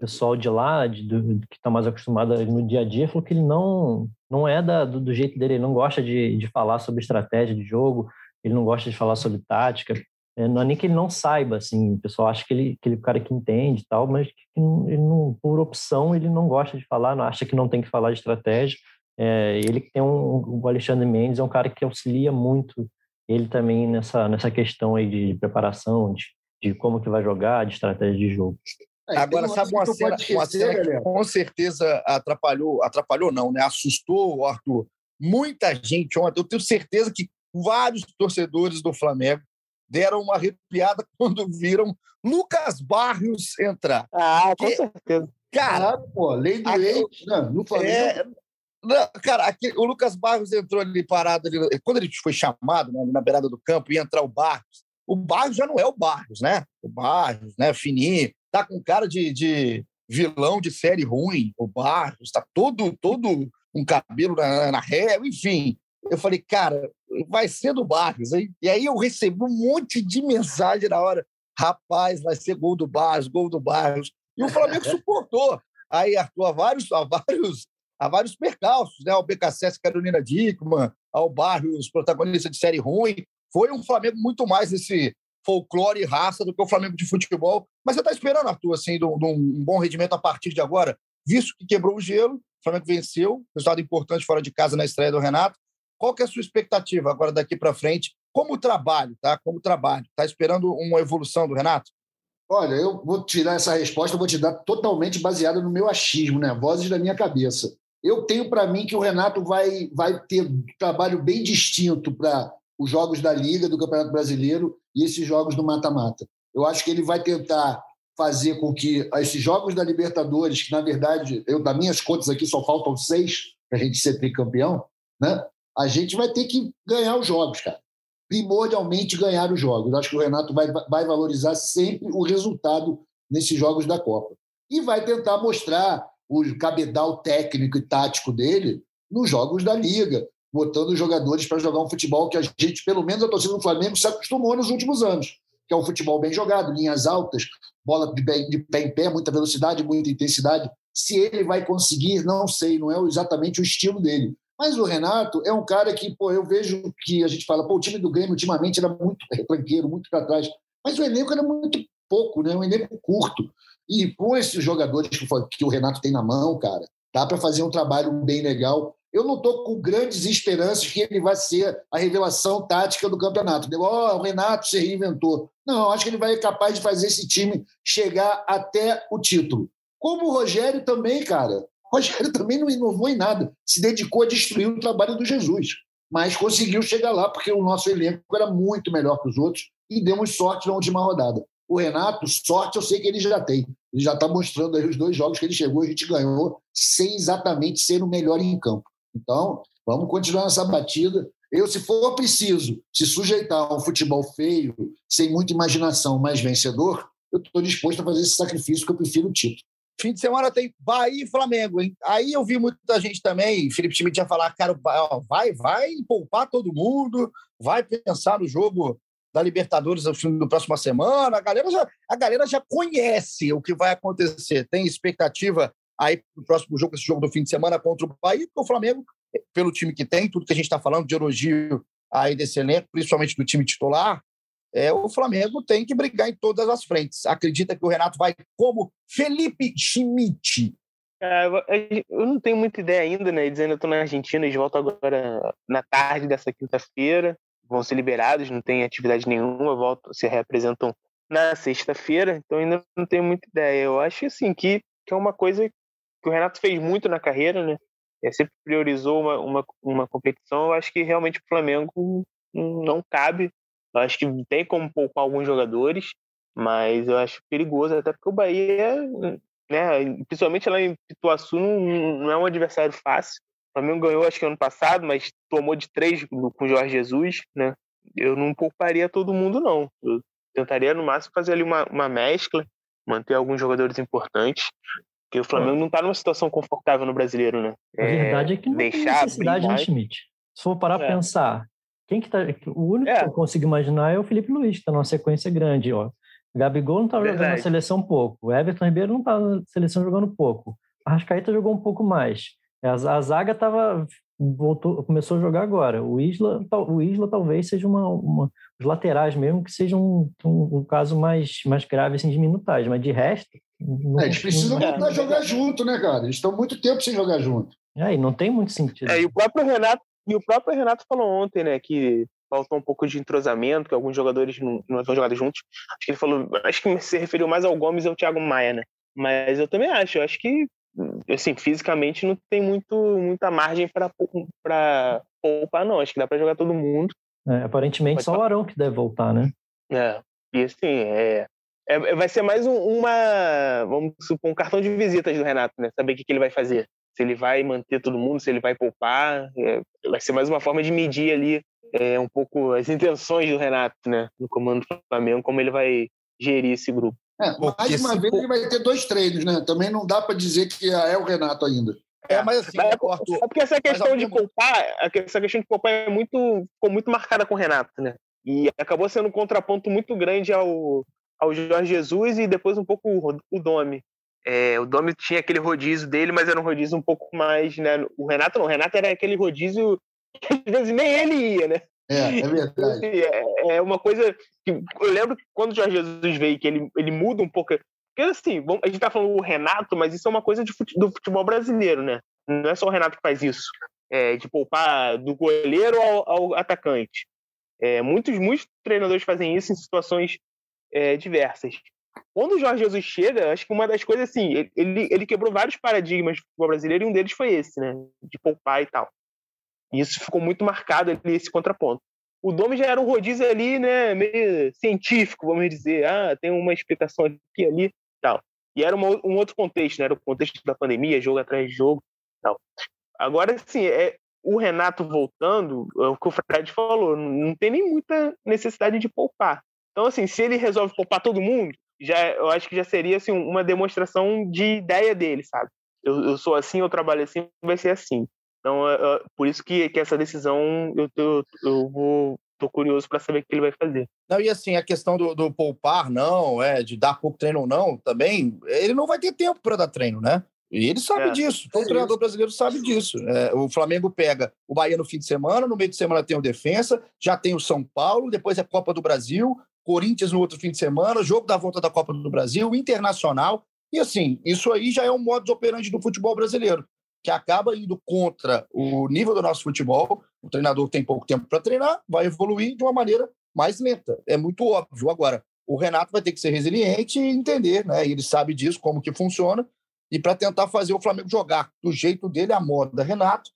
pessoal de lá, de, do, que está mais acostumado no dia a dia, falou que ele não não é da, do, do, jeito dele, ele não gosta de, de falar sobre estratégia de jogo, ele não gosta de falar sobre tática. É, não é nem que ele não saiba, assim, o pessoal acha que ele, que ele é o cara que entende e tal, mas que ele não, por opção ele não gosta de falar, não acha que não tem que falar de estratégia. É, ele tem um, o Alexandre Mendes é um cara que auxilia muito ele também nessa, nessa questão aí de preparação, de, de como que vai jogar, de estratégia de jogo. É, Agora, sabe uma cena, esquecer, uma cena que com certeza atrapalhou, atrapalhou não, né? Assustou, Arthur, muita gente ontem. Eu tenho certeza que vários torcedores do Flamengo deram uma arrepiada quando viram Lucas Barrios entrar. Ah, com certeza. Cara, ah, pô, lei do leite, não, né? no Flamengo. É, não, cara, aqui, o Lucas Barros entrou ali parado. Ali, quando ele foi chamado né, na beirada do campo, ia entrar o Barros. O Barros já não é o Barros, né? O Barros, né? Fininho, tá com cara de, de vilão de série ruim. O Barros, tá todo, todo um cabelo na, na ré, enfim. Eu falei, cara, vai ser do Barros, hein? E aí eu recebi um monte de mensagem na hora. Rapaz, vai ser gol do Barros, gol do Barros. E o Flamengo suportou. Aí, Arthur, vários, vários há vários percalços, né? Ao BKSS Carolina Dickman, ao Barrios, protagonista de série ruim. Foi um Flamengo muito mais esse folclore e raça do que o Flamengo de futebol. Mas você está esperando, Arthur, assim, de um bom rendimento a partir de agora, visto que quebrou o gelo, o Flamengo venceu, resultado importante fora de casa na estreia do Renato. Qual que é a sua expectativa agora daqui para frente? Como trabalho, tá? Como trabalho. Está esperando uma evolução do Renato? Olha, eu vou tirar essa resposta, vou te dar totalmente baseada no meu achismo, né? Vozes da minha cabeça. Eu tenho para mim que o Renato vai, vai ter um trabalho bem distinto para os jogos da Liga, do Campeonato Brasileiro e esses jogos do mata-mata. Eu acho que ele vai tentar fazer com que esses jogos da Libertadores, que na verdade, eu das minhas contas aqui só faltam seis para a gente ser tricampeão, né? a gente vai ter que ganhar os jogos, cara. Primordialmente ganhar os jogos. Eu acho que o Renato vai, vai valorizar sempre o resultado nesses jogos da Copa. E vai tentar mostrar o cabedal técnico e tático dele nos jogos da Liga, botando os jogadores para jogar um futebol que a gente, pelo menos a torcida do Flamengo, se acostumou nos últimos anos, que é um futebol bem jogado, linhas altas, bola de pé, de pé em pé, muita velocidade, muita intensidade. Se ele vai conseguir, não sei, não é exatamente o estilo dele. Mas o Renato é um cara que, pô, eu vejo que a gente fala, pô, o time do Grêmio ultimamente era muito retranqueiro, muito para trás. Mas o elenco era muito pouco, né? Um elenco curto. E com esses jogadores que o Renato tem na mão, cara, dá para fazer um trabalho bem legal. Eu não estou com grandes esperanças que ele vai ser a revelação tática do campeonato. Oh, o Renato se reinventou. Não, acho que ele vai ser capaz de fazer esse time chegar até o título. Como o Rogério também, cara. O Rogério também não inovou em nada. Se dedicou a destruir o trabalho do Jesus. Mas conseguiu chegar lá porque o nosso elenco era muito melhor que os outros e demos sorte na última rodada. O Renato, sorte eu sei que ele já tem. Ele já está mostrando aí os dois jogos que ele chegou, a gente ganhou sem exatamente ser o melhor em campo. Então, vamos continuar nessa batida. Eu, se for preciso se sujeitar a um futebol feio, sem muita imaginação, mas vencedor, eu estou disposto a fazer esse sacrifício que eu prefiro o título. Fim de semana tem Bahia e Flamengo, hein? Aí eu vi muita gente também, Felipe Schmidt já falar, cara, vai, vai poupar todo mundo, vai pensar no jogo da Libertadores no fim da próxima semana. A galera, já, a galera já conhece o que vai acontecer. Tem expectativa aí para o próximo jogo, esse jogo do fim de semana contra o Bahia, porque o Flamengo, pelo time que tem, tudo que a gente está falando de elogio aí desse elenco, principalmente do time titular, é, o Flamengo tem que brigar em todas as frentes. Acredita que o Renato vai como Felipe Schmidt. É, eu não tenho muita ideia ainda, né? Dizendo que eu estou na Argentina, eles voltam agora na tarde dessa quinta-feira vão ser liberados, não tem atividade nenhuma, voltam, se representam na sexta-feira, então ainda não tenho muita ideia. Eu acho assim que, que é uma coisa que o Renato fez muito na carreira, né? É, sempre priorizou uma, uma, uma competição. Eu acho que realmente o Flamengo não cabe. Eu acho que tem como poupar alguns jogadores, mas eu acho perigoso, até porque o Bahia, né, principalmente lá em Pituaçu, não, não é um adversário fácil. O Flamengo ganhou, acho que ano passado, mas tomou de três com o Jorge Jesus, né? Eu não pouparia todo mundo, não. Eu tentaria, no máximo, fazer ali uma, uma mescla, manter alguns jogadores importantes, porque o Flamengo não está numa situação confortável no brasileiro, né? A verdade é que não tem necessidade, né, Schmidt? Se for parar é. pensar, quem que tá, o único é. que eu consigo imaginar é o Felipe Luiz, que está numa sequência grande, ó. Gabigol não está jogando na seleção pouco, o Everton Ribeiro não está na seleção jogando pouco, a Rascaeta jogou um pouco mais. A, a zaga tava, voltou, começou a jogar agora. O Isla, o Isla talvez seja uma, uma os laterais mesmo que sejam um, um, um, caso mais, mais grave assim, de minutagem, mas de resto. Não, é, eles precisam voltar a jogar junto, né, cara? Eles estão muito tempo sem jogar junto. É, e não tem muito sentido. É, e o próprio Renato, e o próprio Renato falou ontem, né, que faltou um pouco de entrosamento, que alguns jogadores não, não haviam jogado juntos. Acho que ele falou, acho que se referiu mais ao Gomes e ao Thiago Maia, né? Mas eu também acho, eu acho que assim, fisicamente não tem muito, muita margem para poupar, não. Acho que dá para jogar todo mundo. É, aparentemente Pode só falar. o Arão que deve voltar, né? É. E assim, é, é, vai ser mais um, uma, vamos supor, um cartão de visitas do Renato, né? Saber o que, que ele vai fazer. Se ele vai manter todo mundo, se ele vai poupar. É, vai ser mais uma forma de medir ali é, um pouco as intenções do Renato, né? No comando do Flamengo, como ele vai gerir esse grupo. É, mais uma vez ele vai ter dois treinos, né? Também não dá para dizer que é o Renato ainda. É, mas assim, é, é porque essa questão de poupar, essa questão de poupar é muito, ficou muito marcada com o Renato, né? E acabou sendo um contraponto muito grande ao, ao Jorge Jesus e depois um pouco o, o Domi. É, o Domi tinha aquele rodízio dele, mas era um rodízio um pouco mais, né? O Renato não, o Renato era aquele rodízio que às vezes nem ele ia, né? É, é verdade. É, é uma coisa que eu lembro que quando o Jorge Jesus veio, que ele, ele muda um pouco. Porque assim, a gente tá falando o Renato, mas isso é uma coisa fute, do futebol brasileiro, né? Não é só o Renato que faz isso. É, de poupar do goleiro ao, ao atacante. É, muitos, muitos treinadores fazem isso em situações é, diversas. Quando o Jorge Jesus chega, acho que uma das coisas, assim, ele, ele quebrou vários paradigmas do futebol brasileiro e um deles foi esse, né? De poupar e tal. E isso ficou muito marcado ali, esse contraponto. O Domi já era um rodízio ali, né, meio científico, vamos dizer. Ah, tem uma explicação aqui ali tal. E era uma, um outro contexto, né? Era o contexto da pandemia, jogo atrás de jogo tal. Agora, assim, é, o Renato voltando, é o que o Fred falou, não tem nem muita necessidade de poupar. Então, assim, se ele resolve poupar todo mundo, já, eu acho que já seria assim, uma demonstração de ideia dele, sabe? Eu, eu sou assim, eu trabalho assim, vai ser assim. Então, é, por isso que, que essa decisão eu, eu, eu vou tô curioso para saber o que ele vai fazer. Não, e assim, a questão do, do, poupar, não, é, de dar pouco treino ou não, também, ele não vai ter tempo para dar treino, né? E ele sabe é. disso, todo é treinador brasileiro sabe disso. É, o Flamengo pega o Bahia no fim de semana, no meio de semana tem o Defensa, já tem o São Paulo, depois é Copa do Brasil, Corinthians no outro fim de semana, jogo da volta da Copa do Brasil, Internacional. E assim, isso aí já é um modus operandi do futebol brasileiro que acaba indo contra o nível do nosso futebol. O treinador tem pouco tempo para treinar, vai evoluir de uma maneira mais lenta. É muito óbvio. Agora, o Renato vai ter que ser resiliente e entender, né? Ele sabe disso, como que funciona, e para tentar fazer o Flamengo jogar do jeito dele, a moda Renato,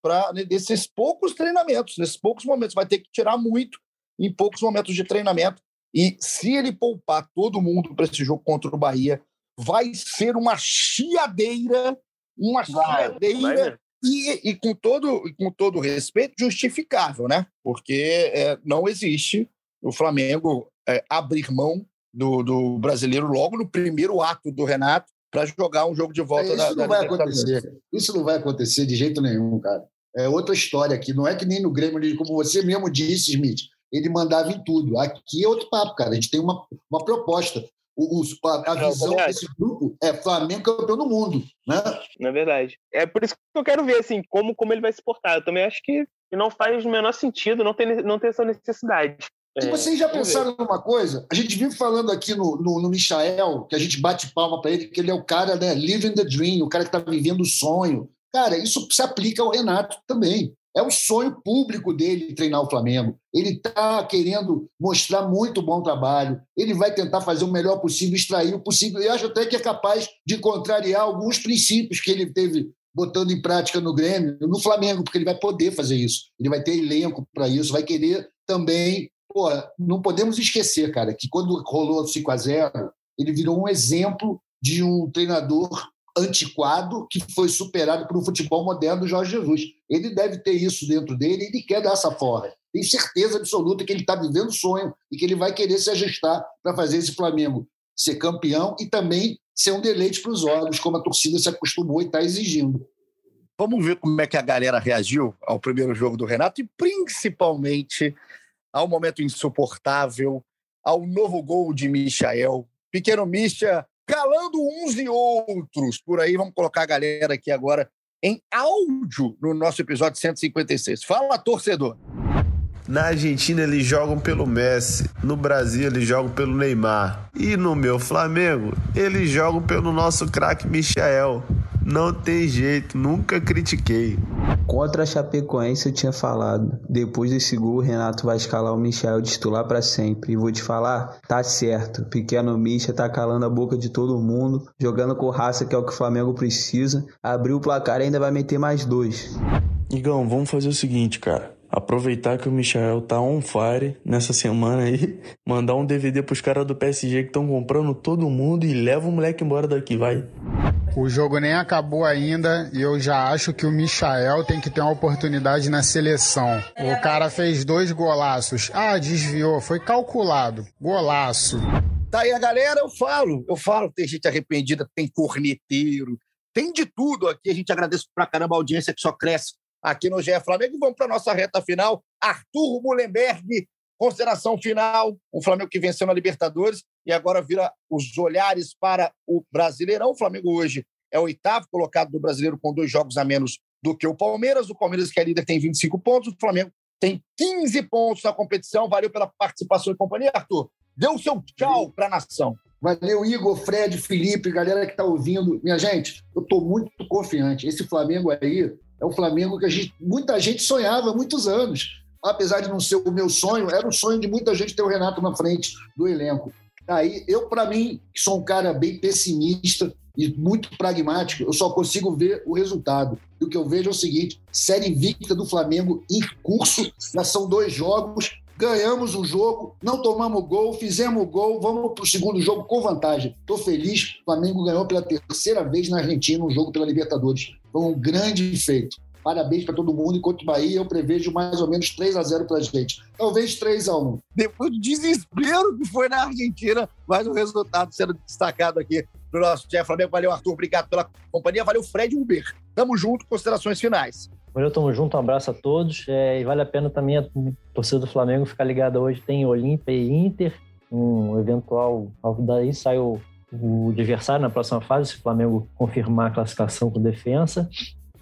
para nesses poucos treinamentos, nesses poucos momentos. Vai ter que tirar muito em poucos momentos de treinamento. E se ele poupar todo mundo para esse jogo contra o Bahia, vai ser uma chiadeira uma chiadeira e, e, com todo com todo respeito justificável, né? Porque é, não existe o Flamengo é, abrir mão do, do, brasileiro logo no primeiro ato do Renato para jogar um jogo de volta. É, isso da, não da vai acontecer. Isso não vai acontecer de jeito nenhum, cara. É outra história aqui. Não é que nem no Grêmio, como você mesmo disse, Smith. Ele mandava em tudo. Aqui é outro papo, cara. A gente tem uma, uma proposta a, a visão desse grupo é Flamengo campeão do mundo, né? Na é verdade. É por isso que eu quero ver, assim, como, como ele vai se portar. Eu também acho que não faz o menor sentido, não tem, não tem essa necessidade. E é, vocês já pensaram numa coisa? A gente vive falando aqui no, no, no Michael, que a gente bate palma para ele, que ele é o cara, né, living the dream, o cara que está vivendo o sonho. Cara, isso se aplica ao Renato também. É o sonho público dele treinar o Flamengo. Ele está querendo mostrar muito bom trabalho. Ele vai tentar fazer o melhor possível, extrair o possível. E acho até que é capaz de contrariar alguns princípios que ele teve botando em prática no Grêmio, no Flamengo, porque ele vai poder fazer isso. Ele vai ter elenco para isso, vai querer também. Pô, não podemos esquecer, cara, que quando rolou o 5 a 0 ele virou um exemplo de um treinador antiquado que foi superado por um futebol moderno do Jorge Jesus. Ele deve ter isso dentro dele e ele quer dar essa forra. Tem certeza absoluta que ele está vivendo o sonho e que ele vai querer se ajustar para fazer esse Flamengo ser campeão e também ser um deleite para os olhos, como a torcida se acostumou e está exigindo. Vamos ver como é que a galera reagiu ao primeiro jogo do Renato e principalmente ao momento insuportável, ao novo gol de Michael. Pequeno Misha calando uns e outros por aí. Vamos colocar a galera aqui agora em áudio no nosso episódio 156. Fala, torcedor! Na Argentina eles jogam pelo Messi, no Brasil eles jogam pelo Neymar e no meu Flamengo eles jogam pelo nosso craque Michael. Não tem jeito, nunca critiquei. Contra a Chapecoense eu tinha falado. Depois desse gol, o Renato vai escalar o Michel de titular para sempre. E vou te falar, tá certo. Pequeno Micha tá calando a boca de todo mundo, jogando com raça que é o que o Flamengo precisa. Abriu o placar e ainda vai meter mais dois. Igão, vamos fazer o seguinte, cara. Aproveitar que o Michael tá on fire nessa semana aí, mandar um DVD pros caras do PSG que estão comprando todo mundo e leva o moleque embora daqui, vai. O jogo nem acabou ainda e eu já acho que o Michael tem que ter uma oportunidade na seleção. O cara fez dois golaços. Ah, desviou, foi calculado. Golaço. Tá aí a galera, eu falo, eu falo, tem gente arrependida, tem corneteiro, tem de tudo aqui. A gente agradece pra caramba a audiência que só cresce aqui no GE Flamengo. E vamos para nossa reta final. Arthur Mullenberg, consideração final. O Flamengo que venceu na Libertadores e agora vira os olhares para o Brasileirão. O Flamengo hoje é o oitavo colocado do Brasileiro com dois jogos a menos do que o Palmeiras. O Palmeiras, que é líder, tem 25 pontos. O Flamengo tem 15 pontos na competição. Valeu pela participação e companhia, Arthur. Dê o seu tchau para a nação. Valeu, Igor, Fred, Felipe, galera que está ouvindo. Minha gente, eu estou muito confiante. Esse Flamengo aí é o Flamengo que a gente, muita gente sonhava há muitos anos. Apesar de não ser o meu sonho, era o sonho de muita gente ter o Renato na frente do elenco. Aí, eu, para mim, que sou um cara bem pessimista e muito pragmático, eu só consigo ver o resultado. E o que eu vejo é o seguinte: série invicta do Flamengo em curso, já são dois jogos, ganhamos o jogo, não tomamos gol, fizemos gol, vamos para o segundo jogo com vantagem. Estou feliz, o Flamengo ganhou pela terceira vez na Argentina um jogo pela Libertadores. Foi um grande feito. Parabéns para todo mundo. Enquanto Bahia, eu prevejo mais ou menos 3 a 0 para a gente. Talvez 3 a 1 Depois do desespero que foi na Argentina, mais um resultado sendo destacado aqui no nosso Jeff Flamengo. Valeu, Arthur. Obrigado pela companhia. Valeu, Fred Uber. Tamo junto. Considerações finais. Valeu, tamo junto. Um abraço a todos. É, e vale a pena também a torcida do Flamengo ficar ligada hoje. Tem Olímpia e Inter. Um eventual. Daí sai o, o adversário na próxima fase, se o Flamengo confirmar a classificação com defesa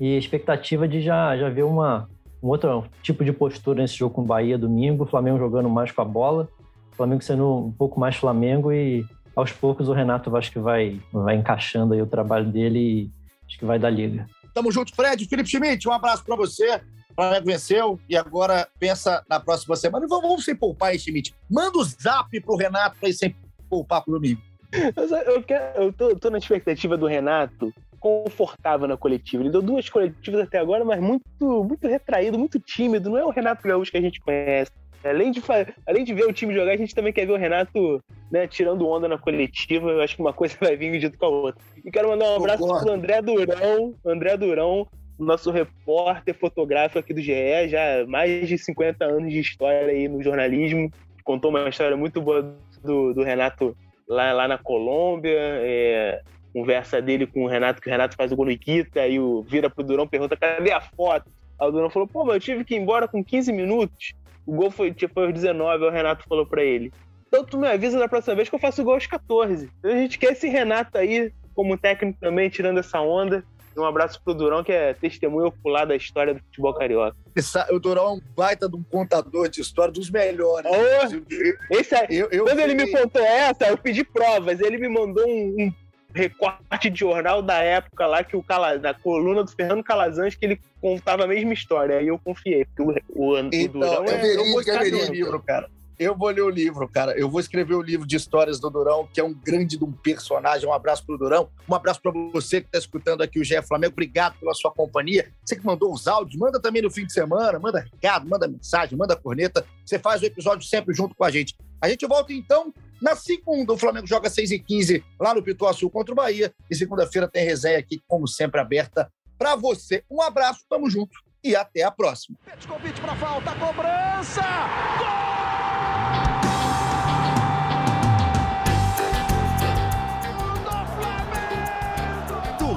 e expectativa de já, já ver uma, um outro tipo de postura nesse jogo com o Bahia domingo, o Flamengo jogando mais com a bola, o Flamengo sendo um pouco mais Flamengo e aos poucos o Renato acho que vai, vai encaixando aí o trabalho dele e acho que vai dar liga. Tamo junto, Fred. Felipe Schmidt, um abraço para você. Flamengo venceu e agora pensa na próxima semana. Vamos, vamos sem poupar, hein, Schmidt? Manda o zap pro Renato para ir sem poupar pro domingo. Eu, quero, eu tô, tô na expectativa do Renato confortável na coletiva. Ele deu duas coletivas até agora, mas muito, muito retraído, muito tímido. Não é o Renato Gaúcho que a gente conhece. Além de, além de ver o time jogar, a gente também quer ver o Renato né, tirando onda na coletiva. Eu acho que uma coisa vai vir junto com a outra. E quero mandar um abraço Concordo. pro André Durão, André Durão, nosso repórter fotográfico aqui do GE, já mais de 50 anos de história aí no jornalismo. Contou uma história muito boa do, do Renato lá, lá na Colômbia. É, conversa dele com o Renato, que o Renato faz o gol no Iquita, aí o vira pro Durão pergunta: cadê a foto? Aí o Durão falou: pô, mas eu tive que ir embora com 15 minutos. O gol foi, tipo, foi aos 19, aí o Renato falou para ele. Então tu me avisa da próxima vez que eu faço o gol aos 14. Então a gente quer esse Renato aí, como técnico também, tirando essa onda. Um abraço pro Durão, que é testemunho ocular da história do futebol carioca. O Durão é um baita de um contador de história dos melhores. Oh, esse aí, eu, eu quando ele me contou essa, eu pedi provas. Ele me mandou um, um recorte de jornal da época lá, que o Cala, da coluna do Fernando Calazans, que ele contava a mesma história. Aí eu confiei, porque o, o, então, Durão é, é, eu vou escrever o livro, cara. Eu vou ler o livro, cara. Eu vou escrever o livro de histórias do Durão, que é um grande de um personagem. Um abraço pro Durão. Um abraço para você que está escutando aqui o GE Flamengo. Obrigado pela sua companhia. Você que mandou os áudios, manda também no fim de semana, manda recado, manda mensagem, manda corneta. Você faz o episódio sempre junto com a gente. A gente volta então na segunda, o Flamengo joga 6 e 15 lá no Pituaçu contra o Bahia. E segunda-feira tem resenha aqui, como sempre, aberta para você. Um abraço, tamo junto e até a próxima. Convite para falta, cobrança! Gol!